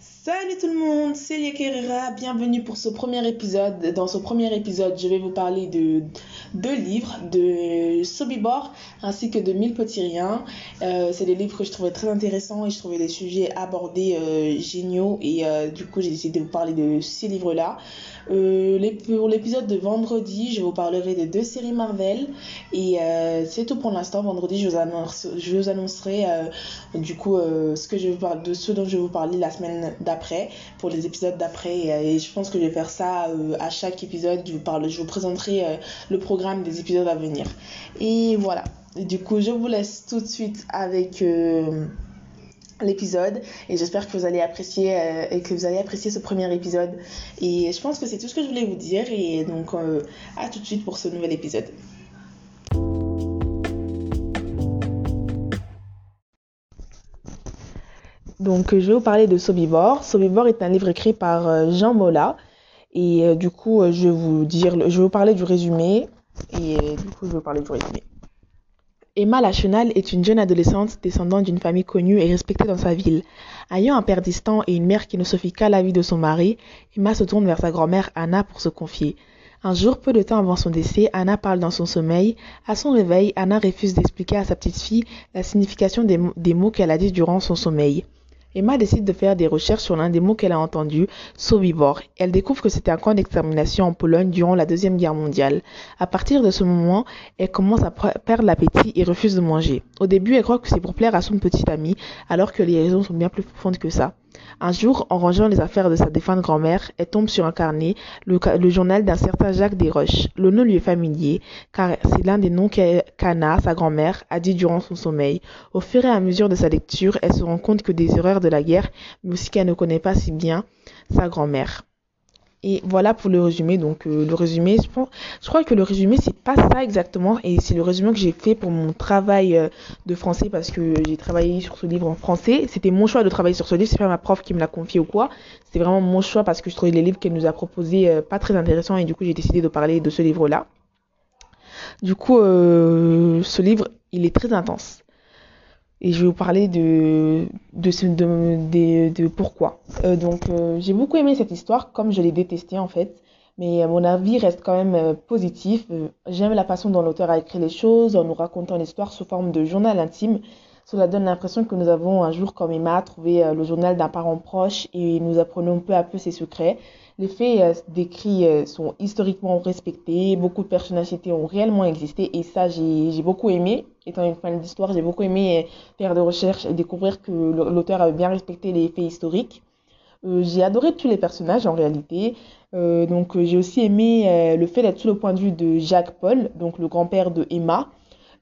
Salut tout le monde, c'est Lia bienvenue pour ce premier épisode. Dans ce premier épisode, je vais vous parler de deux livres, de Sobibor ainsi que de Mille petits riens. Euh, c'est des livres que je trouvais très intéressants et je trouvais les sujets abordés euh, géniaux et euh, du coup j'ai décidé de vous parler de ces livres-là. Euh, pour l'épisode de vendredi, je vous parlerai de deux séries Marvel. Et euh, c'est tout pour l'instant. Vendredi, je vous, annonce, je vous annoncerai euh, du coup ce que je vous parle, de ce dont je vais vous parler la semaine d'après, pour les épisodes d'après. Et, je pense que je vais faire ça à chaque épisode. Je vous, parle, je vous présenterai le programme des épisodes à venir. Et voilà. du coup, je vous laisse tout de suite avec l'épisode et j'espère que vous allez apprécier euh, et que vous allez apprécier ce premier épisode et je pense que c'est tout ce que je voulais vous dire et donc euh, à tout de suite pour ce nouvel épisode. Donc je vais vous parler de Sobibor. Sobibor est un livre écrit par euh, Jean Mola et du coup je vais vous dire je vais vous parler du résumé et du coup je vais vous parler du résumé. Emma Lachenal est une jeune adolescente descendante d'une famille connue et respectée dans sa ville. Ayant un père distant et une mère qui ne se fie qu'à la vie de son mari, Emma se tourne vers sa grand-mère Anna pour se confier. Un jour, peu de temps avant son décès, Anna parle dans son sommeil. À son réveil, Anna refuse d'expliquer à sa petite fille la signification des, des mots qu'elle a dit durant son sommeil. Emma décide de faire des recherches sur l'un des mots qu'elle a entendus, Sobibor. Elle découvre que c'était un camp d'extermination en Pologne durant la Deuxième Guerre mondiale. À partir de ce moment, elle commence à perdre l'appétit et refuse de manger. Au début, elle croit que c'est pour plaire à son petit ami, alors que les raisons sont bien plus profondes que ça. Un jour, en rangeant les affaires de sa défunte grand-mère, elle tombe sur un carnet, le, journal d'un certain Jacques Desroches. Le nom lui est familier, car c'est l'un des noms qu'Anna, sa grand-mère, a dit durant son sommeil. Au fur et à mesure de sa lecture, elle se rend compte que des erreurs de la guerre, mais aussi qu'elle ne connaît pas si bien sa grand-mère. Et voilà pour le résumé. Donc euh, le résumé, je, pense, je crois que le résumé c'est pas ça exactement et c'est le résumé que j'ai fait pour mon travail euh, de français parce que j'ai travaillé sur ce livre en français. C'était mon choix de travailler sur ce livre, c'est pas ma prof qui me l'a confié ou quoi. C'était vraiment mon choix parce que je trouvais les livres qu'elle nous a proposés euh, pas très intéressants et du coup j'ai décidé de parler de ce livre-là. Du coup, ce livre, il est très intense et je vais vous parler de, de, de, pourquoi. Euh, donc, euh, j'ai beaucoup aimé cette histoire, comme je l'ai détestée en fait, mais mon avis reste quand même euh, positif. J'aime la façon dont l'auteur a écrit les choses, en nous racontant l'histoire sous forme de journal intime. Cela donne l'impression que nous avons un jour, comme Emma, trouvé le journal d'un parent proche et nous apprenons peu à peu ses secrets. Les faits euh, décrits euh, sont historiquement respectés, beaucoup de personnalités ont réellement existé et ça j'ai beaucoup aimé. Étant une fan d'histoire, j'ai beaucoup aimé euh, faire des recherches et découvrir que l'auteur avait bien respecté les faits historiques. j'ai adoré tous les personnages en réalité. donc j'ai aussi aimé le fait d'être sous le point de vue de Jacques Paul, donc le grand-père de Emma.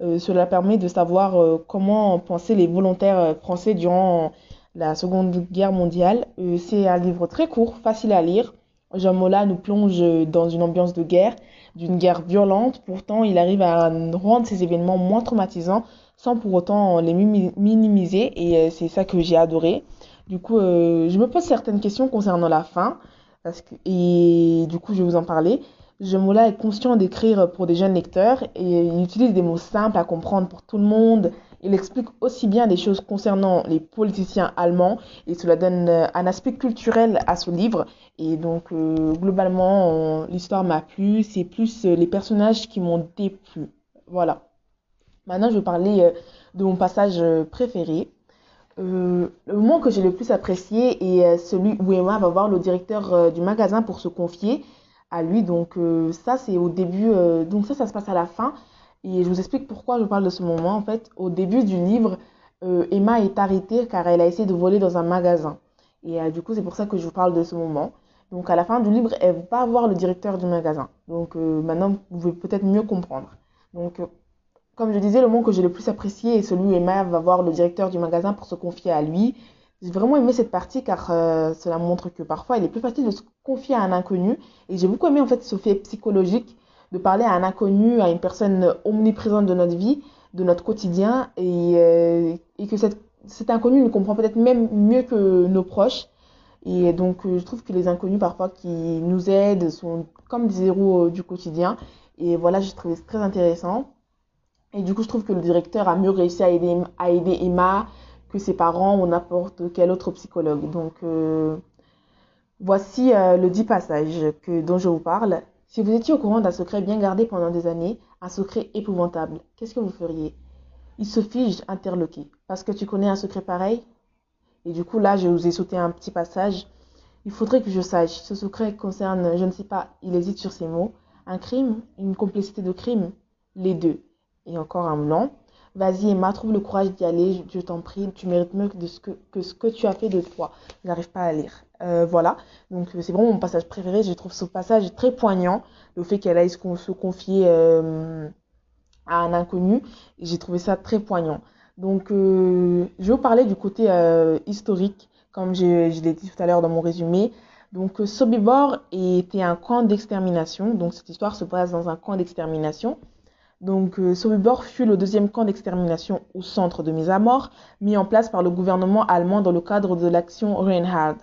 cela permet de savoir comment pensaient les volontaires français durant la Seconde Guerre mondiale. C'est un livre très court, facile à lire. Jean Mola nous plonge dans une ambiance de guerre, d'une guerre violente. Pourtant, il arrive à rendre ces événements moins traumatisants sans pour autant les minimiser. Et euh, c'est ça que j'ai adoré. Du coup, euh, je me pose certaines questions concernant la fin. Parce que, et du coup, je vais vous en parler. Jean Mola est conscient d'écrire pour des jeunes lecteurs et il utilise des mots simples à comprendre pour tout le monde, il explique aussi bien des choses concernant les politiciens allemands et cela donne euh, un aspect culturel à ce livre. Et donc, euh, globalement, l'histoire m'a plu. C'est plus euh, les personnages qui m'ont déplu. Voilà. Maintenant, je vais parler de mon passage préféré. le moment que j'ai le plus apprécié est celui où Emma va voir le directeur du magasin pour se confier à lui. Donc, ça, c'est au début. donc, ça, ça se passe à la fin. Et je vous explique pourquoi je parle de ce moment. En fait, au début du livre, euh, Emma est arrêtée car elle a essayé de voler dans un magasin. Et euh, du coup, c'est pour ça que je vous parle de ce moment. Donc, à la fin du livre, elle va voir le directeur du magasin. Donc, euh, maintenant, vous pouvez peut-être mieux comprendre. Donc, comme je disais, le moment que j'ai le plus apprécié est celui où Emma va voir le directeur du magasin pour se confier à lui. J'ai vraiment aimé cette partie car cela montre que parfois il est plus facile de se confier à un inconnu. Et j'ai beaucoup aimé en fait ce fait psychologique de parler à un inconnu, à une personne omniprésente de notre vie, de notre quotidien, et, euh, et que cette, cet inconnu nous comprend peut-être même mieux que nos proches. Et donc, euh, je trouve que les inconnus, parfois, qui nous aident, sont comme des héros euh, du quotidien. Et voilà, j'ai trouvé très intéressant. Et du coup, je trouve que le directeur a mieux réussi à aider, à aider Emma que ses parents ou n'importe quel autre psychologue. Donc, voici le dit passage que, dont je vous parle. Si vous étiez au courant d'un secret bien gardé pendant des années, un secret épouvantable, qu'est-ce que vous feriez? Il se fige interloqué. Parce que tu connais un secret pareil? Et du coup, là, je vous ai sauté un petit passage. Il faudrait que je sache. Ce secret concerne, je ne sais pas, il hésite sur ces mots. Un crime Une complicité de crime Les deux. Et encore un blanc. Vas-y Emma, trouve le courage d'y aller, je, t'en prie, tu mérites mieux que, de ce que, que, ce que tu as fait de toi. Je n'arrive pas à lire. Euh, voilà, donc c'est vraiment mon passage préféré, je trouve ce passage très poignant, le fait qu'elle aille se, confier euh, à un inconnu, j'ai trouvé ça très poignant. Donc euh, je vais vous parler du côté euh, historique, comme je, je l'ai dit tout à l'heure dans mon résumé. Donc Sobibor était un camp d'extermination, donc cette histoire se passe dans un camp d'extermination. Donc, euh, Sobibor fut le deuxième camp d'extermination au centre de mise à mort, mis en place par le gouvernement allemand dans le cadre de l'action Reinhard.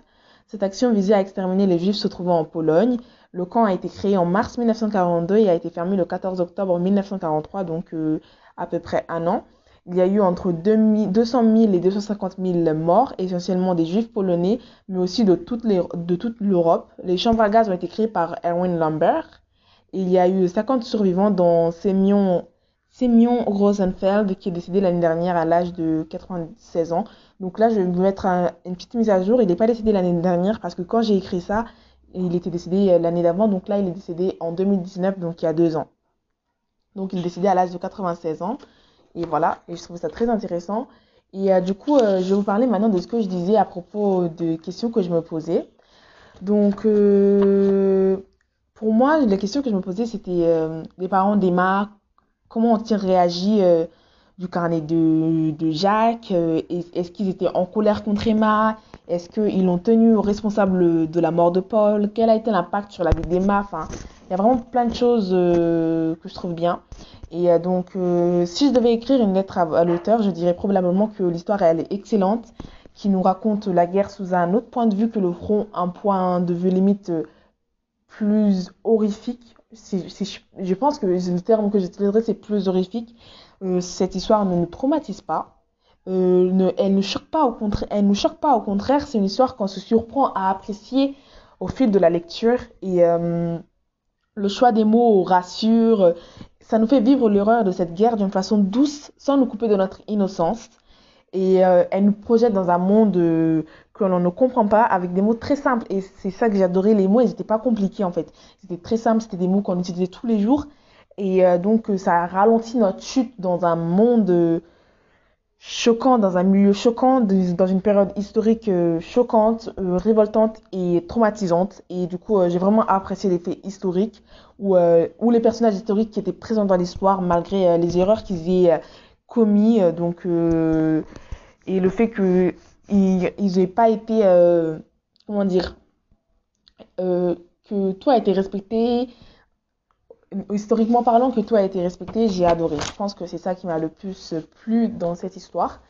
Cette action visait à exterminer les juifs se trouvant en Pologne. Le camp a été créé en mars 1942 et a été fermé le 14 octobre 1943, donc euh, à peu près un an. Il y a eu entre 200 000 et 250 000 morts, essentiellement des juifs polonais, mais aussi de toute l'Europe. Les chambres à gaz ont été créées par Erwin Lambert. Il y a eu 50 survivants, dont Semyon Rosenfeld, qui est décédé l'année dernière à l'âge de 96 ans. Donc là, je vais vous mettre une petite mise à jour. Il n'est pas décédé l'année dernière parce que quand j'ai écrit ça, il était décédé euh, l'année d'avant. Donc là, il est décédé en 2019, donc il y a deux ans. Donc il est décédé à l'âge de 96 ans. Et voilà, et je trouve ça très intéressant. Et euh, du coup, euh, je vais vous parler maintenant de ce que je disais à propos des questions que je me posais. Donc, pour moi, la question que je me posais, c'était euh, les parents d'Emma, comment ont-ils réagi euh, du carnet de, de Jacques euh, Est-ce qu'ils étaient en colère contre Emma? Est-ce qu'ils l'ont tenu responsable de la mort de Paul? Quel a été l'impact sur la vie d'Emma? Enfin, il y a vraiment plein de choses que je trouve bien. Et donc, si je devais écrire une lettre à, à l'auteur, je dirais probablement que l'histoire elle est excellente, qui nous raconte la guerre sous un autre point de vue que le front, un point de vue limite plus horrifique. Je, pense que le terme que j'utiliserais, c'est plus horrifique. Euh, cette histoire ne nous traumatise pas. Euh, elle ne choque pas au contraire. Elle nous choque pas au contraire. C'est une histoire qu'on se surprend à apprécier au fil de la lecture et euh, le choix des mots rassure. Ça nous fait vivre l'horreur de cette guerre d'une façon douce, sans nous couper de notre innocence. Et euh, elle nous projette dans un monde euh, que l'on ne comprend pas avec des mots très simples. Et c'est ça que j'adorais. Les mots, ils n'étaient pas compliqués en fait. C'était très simple, c'était des mots qu'on utilisait tous les jours. Et euh, donc, ça ralentit notre chute dans un monde choquant, dans un milieu choquant, dans une période historique choquante, révoltante et traumatisante. Et du coup, j'ai vraiment apprécié les faits historiques où, où les personnages historiques qui étaient présents dans l'histoire, malgré les erreurs qu'ils aient commis. donc, et le fait qu'ils n'aient pas été, euh, comment dire, euh, que tout a été respecté, historiquement parlant, que tout a été respecté, j'ai adoré. Je pense que c'est ça qui m'a le plus plu dans cette histoire.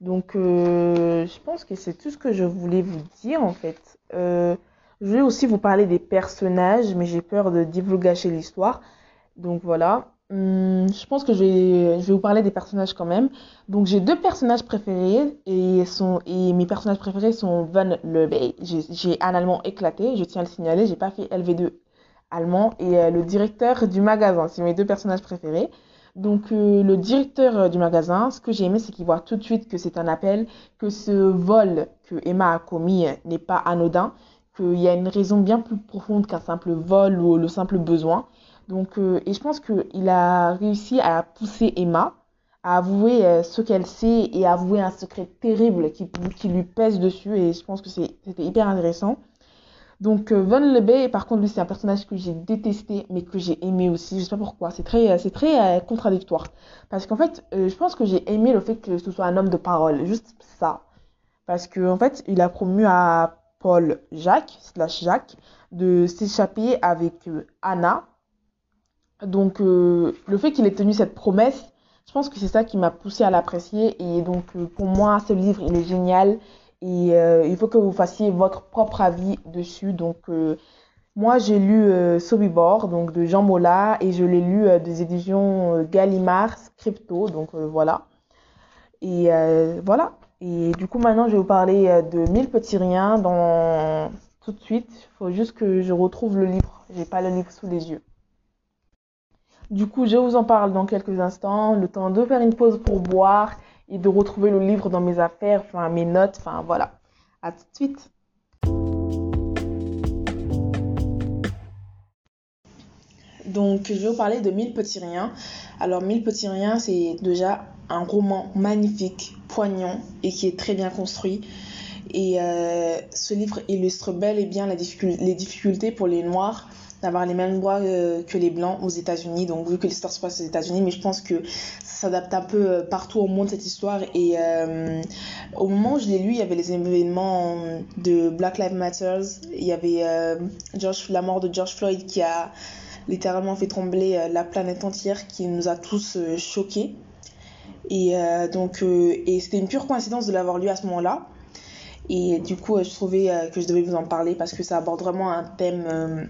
Donc, euh, je pense que c'est tout ce que je voulais vous dire en fait. Euh, je vais aussi vous parler des personnages, mais j'ai peur de divulgacher l'histoire. Donc voilà. Hum, je pense que je vais, je vais vous parler des personnages quand même. Donc j'ai deux personnages préférés et, sont, et mes personnages préférés sont Van Lebey. J'ai un allemand éclaté, je tiens à le signaler, j'ai pas fait LV2 allemand et euh, le directeur du magasin, c'est mes deux personnages préférés. Donc euh, le directeur euh, du magasin, ce que j'ai aimé, c'est qu'il voit tout de suite que c'est un appel, que ce vol que Emma a commis n'est pas anodin, qu'il y a une raison bien plus profonde qu'un simple vol ou le simple besoin. Donc, euh, et je pense qu'il a réussi à pousser Emma à avouer euh, ce qu'elle sait et à avouer un secret terrible qui, lui pèse dessus. Et je pense que c'était hyper intéressant. Donc, euh, Von Lebey, par contre, lui, c'est un personnage que j'ai détesté, mais que j'ai aimé aussi. Je sais pas pourquoi. C'est très, c'est très contradictoire. Parce qu'en fait, je pense que j'ai aimé le fait que ce soit un homme de parole. Juste ça. Parce qu'en en fait, il a promu à Paul Jacques, slash Jacques, de s'échapper avec Anna, donc, euh, le fait qu'il ait tenu cette promesse, je pense que c'est ça qui m'a poussé à l'apprécier. Et donc, euh, pour moi, ce livre, il est génial. Et euh, il faut que vous fassiez votre propre avis dessus. Donc, Moi, j'ai lu Sobibor, donc de Jean Mola, et je l'ai lu des éditions Gallimard, Crypto, donc voilà. Et voilà. Et du coup, maintenant, je vais vous parler de Mille petits riens dans tout de suite. Il faut juste que je retrouve le livre. J'ai pas le livre sous les yeux. Du coup, je vous en parle dans quelques instants. Le temps de faire une pause pour boire et de retrouver le livre dans mes affaires, enfin mes notes, enfin voilà. À tout de suite. Donc, je vais vous parler de Mille petits riens. Alors, Mille petits riens, c'est déjà un roman magnifique, poignant et qui est très bien construit. Et euh, ce livre illustre bel et bien les difficultés pour les Noirs d'avoir les mêmes droits euh, que les blancs aux États-Unis. Donc, vu que l'histoire se passe aux États-Unis, mais je pense que ça s'adapte un peu euh, partout au monde cette histoire. Et euh, au moment où je l'ai lu, il y avait les événements de Black Lives Matter. Il y avait George, la mort de George Floyd qui a littéralement fait trembler la planète entière, qui nous a tous choqués. Et donc, et c'était une pure coïncidence de l'avoir lu à ce moment-là. Et du coup, je trouvais que je devais vous en parler parce que ça aborde vraiment un thème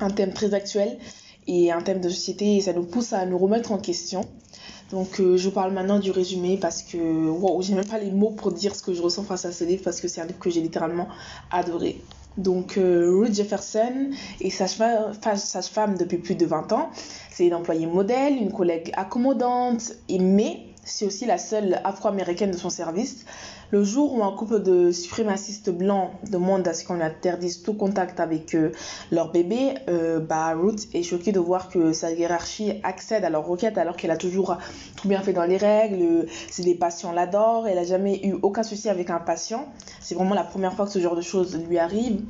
un thème très actuel et un thème de société et ça nous pousse à nous remettre en question. Donc euh, je vous parle maintenant du résumé parce que wow, j'ai même pas les mots pour dire ce que je ressens face à ce livre parce que c'est un livre que j'ai littéralement adoré. Donc euh, Ruth Jefferson est sage-femme depuis plus de 20 ans. C'est une employée modèle, une collègue accommodante, mais c'est aussi la seule afro-américaine de son service. Le jour où un couple de suprémacistes blancs demande à ce qu'on interdise tout contact avec euh, leur bébé, euh, bah, Ruth est choquée de voir que sa hiérarchie accède à leur requête alors qu'elle a toujours tout bien fait dans les règles, c'est des patients l'adorent, elle n'a jamais eu aucun souci avec un patient. C'est vraiment la première fois que ce genre de choses lui arrive.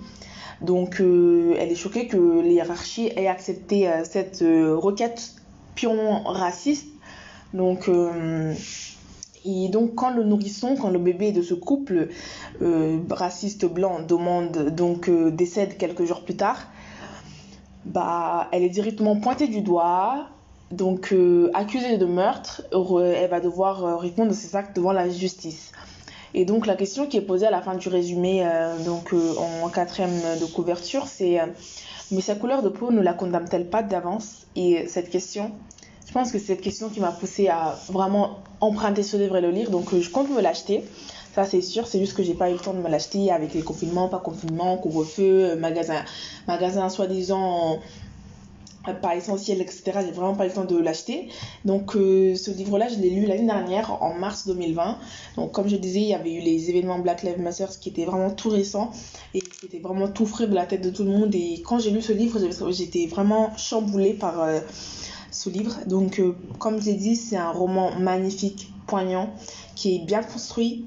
Donc euh, elle est choquée que les hiérarchies aient accepté cette requête pion raciste. Donc et donc, quand le nourrisson, quand le bébé de ce couple euh, raciste blanc demande, donc euh, décède quelques jours plus tard, bah, elle est directement pointée du doigt, donc euh, accusée de meurtre, elle va devoir répondre de ses actes devant la justice. Et donc, la question qui est posée à la fin du résumé, donc en quatrième de couverture, c'est mais sa couleur de peau ne la condamne-t-elle pas d'avance? Et cette question, pense que c'est cette question qui m'a poussé à vraiment emprunter ce livre et le lire. Donc, euh, je compte me l'acheter. Ça, c'est sûr. C'est juste que j'ai pas eu le temps de me l'acheter avec les confinements, pas confinement, couvre-feu, euh, magasin, magasin soi-disant euh, pas essentiel, etc. J'ai vraiment pas eu le temps de l'acheter. Donc, ce livre-là, je l'ai lu l'année dernière, en mars 2020. Donc, comme je disais, il y avait eu les événements Black Lives Matter qui étaient vraiment tout récents et qui étaient vraiment tout frais de la tête de tout le monde. Et quand j'ai lu ce livre, j'étais vraiment chamboulée par ce livre. Donc, euh, comme je l'ai dit, c'est un roman magnifique, poignant, qui est bien construit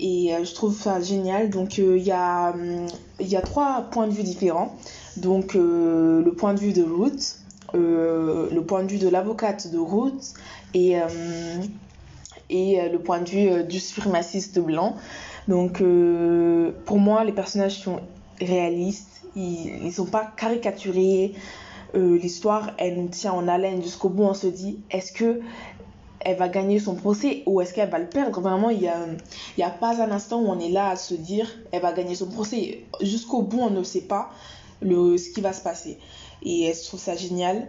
et euh, je trouve ça génial. Donc, euh, il y, a, hum, y a trois points de vue différents. Donc, le point de vue de Ruth, le point de vue de l'avocate de Ruth et, et le point de vue du suprémaciste blanc. Donc, pour moi, les personnages sont réalistes, ils ne sont pas caricaturés. Euh, l'histoire, elle nous tient en haleine jusqu'au bout. On se dit, est-ce que elle va gagner son procès ou est-ce qu'elle va le perdre? Vraiment, il n'y a, y a pas un instant où on est là à se dire, elle va gagner son procès. Jusqu'au bout, on ne sait pas le, ce qui va se passer. Et je trouve ça génial.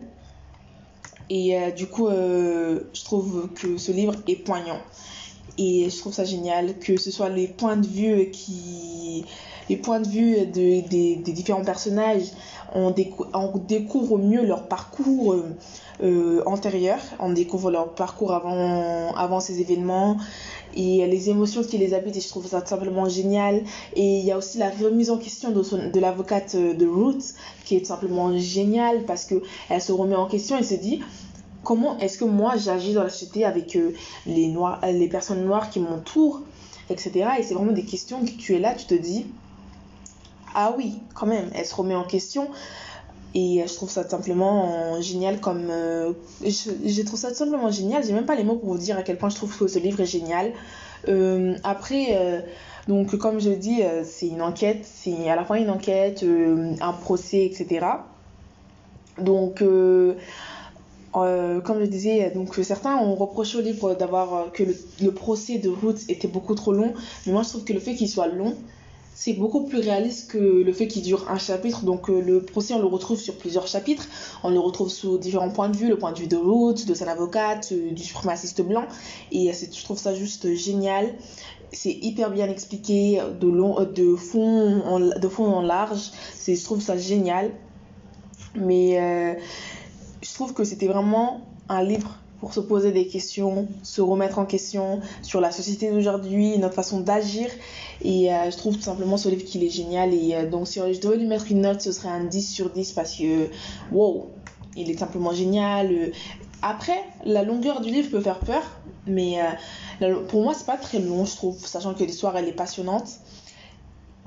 Et euh, du coup, euh, je trouve que ce livre est poignant. Et je trouve ça génial que ce soit les points de vue qui les points de vue de, des différents personnages, on, découvre mieux leur parcours euh, antérieur, on découvre leur parcours avant, avant ces événements et les émotions qui les habitent et je trouve ça simplement génial. Et il y a aussi la remise en question de, de l'avocate euh, de Ruth qui est simplement géniale parce qu'elle se remet en question et se dit comment est-ce que moi j'agis dans la société avec les, noirs, les personnes noires qui m'entourent, etc. Et c'est vraiment des questions que tu es là, tu te dis ah oui, quand même, elle se remet en question. Et je trouve ça simplement génial comme... Euh, je, trouve ça simplement génial. J'ai même pas les mots pour vous dire à quel point je trouve que ce livre est génial. Euh, après, euh, donc comme je dis, c'est une enquête. C'est à la fois une enquête, un procès, etc. Donc... comme je disais, donc certains ont reproché au livre d'avoir que le, procès de Ruth était beaucoup trop long, mais moi je trouve que le fait qu'il soit long, c'est beaucoup plus réaliste que le fait qu'il dure un chapitre. Donc euh, le procès, on le retrouve sur plusieurs chapitres. On le retrouve sous différents points de vue, le point de vue de Ruth, de son avocate, euh, du suprémaciste blanc. Et je trouve ça juste génial. C'est hyper bien expliqué, de, fond, en, de fond en large. Je trouve ça génial. Mais je trouve que c'était vraiment un livre pour se poser des questions, se remettre en question sur la société d'aujourd'hui, notre façon d'agir. Et euh, je trouve tout simplement ce livre qu'il est génial. Et euh, donc, si je devais lui mettre une note, ce serait un 10 sur 10 parce que, wow, il est simplement génial. Après, la longueur du livre peut faire peur, mais euh, pour moi, c'est pas très long, je trouve, sachant que l'histoire, elle est passionnante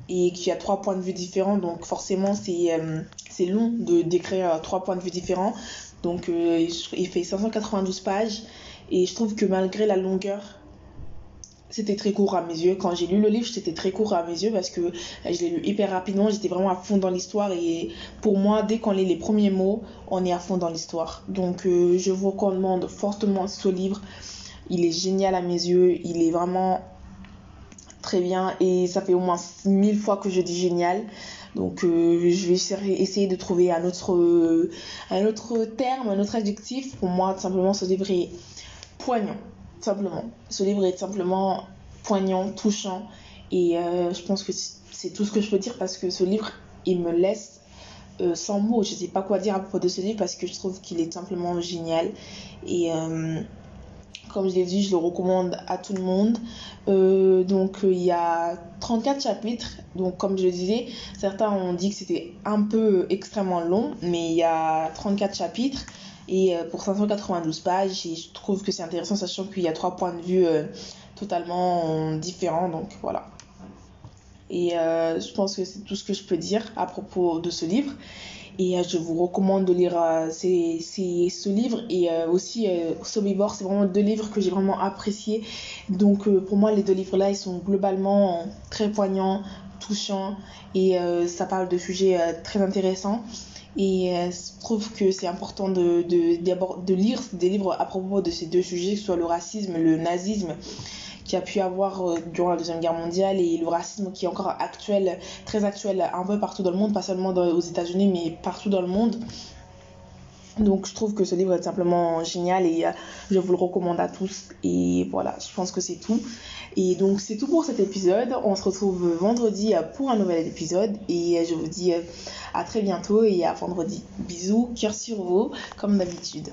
et qu'il y a trois points de vue différents. Donc, forcément, c'est long de décrire trois points de vue différents. Donc euh, il fait 592 pages et je trouve que malgré la longueur, c'était très court à mes yeux. Quand j'ai lu le livre, c'était très court à mes yeux parce que je l'ai lu hyper rapidement, j'étais vraiment à fond dans l'histoire et pour moi, dès qu'on lit les premiers mots, on est à fond dans l'histoire. Donc euh, je vous recommande fortement ce livre. Il est génial à mes yeux, il est vraiment très bien et ça fait au moins mille fois que je dis génial. Donc euh, je vais essayer de trouver un autre, euh, un autre terme, un autre adjectif. Pour moi, simplement, ce livre est poignant. Simplement. Ce livre est simplement poignant, touchant. Et euh, je pense que c'est tout ce que je peux dire parce que ce livre, il me laisse sans mots. Je ne sais pas quoi dire à propos de ce livre parce que je trouve qu'il est simplement génial. Et comme je l'ai dit, je le recommande à tout le monde. Euh, donc euh, il y a 34 chapitres. Donc comme je le disais, certains ont dit que c'était un peu extrêmement long, mais il y a 34 chapitres et euh, pour 592 pages. Et je trouve que c'est intéressant, sachant qu'il y a trois points de vue totalement différents. Donc voilà. Et je pense que c'est tout ce que je peux dire à propos de ce livre. Et euh, je vous recommande de lire euh, ce livre et euh, aussi Sobibor. C'est vraiment deux livres que j'ai vraiment appréciés. Donc pour moi, les deux livres-là, ils sont globalement très poignants, touchants et ça parle de sujets très intéressants. Et je trouve que c'est important de, de, de, lire des livres à propos de ces deux sujets, que ce soit le racisme, le nazisme qui a pu avoir euh, durant la Deuxième Guerre mondiale et le racisme qui est encore actuel, très actuel un peu partout dans le monde, pas seulement aux États-Unis, mais partout dans le monde. Donc je trouve que ce livre est simplement génial et euh, je vous le recommande à tous. Et voilà, je pense que c'est tout. Et donc c'est tout pour cet épisode. On se retrouve vendredi euh, pour un nouvel épisode. Et je vous dis à très bientôt et à vendredi. Bisous, cœur sur vous, comme d'habitude.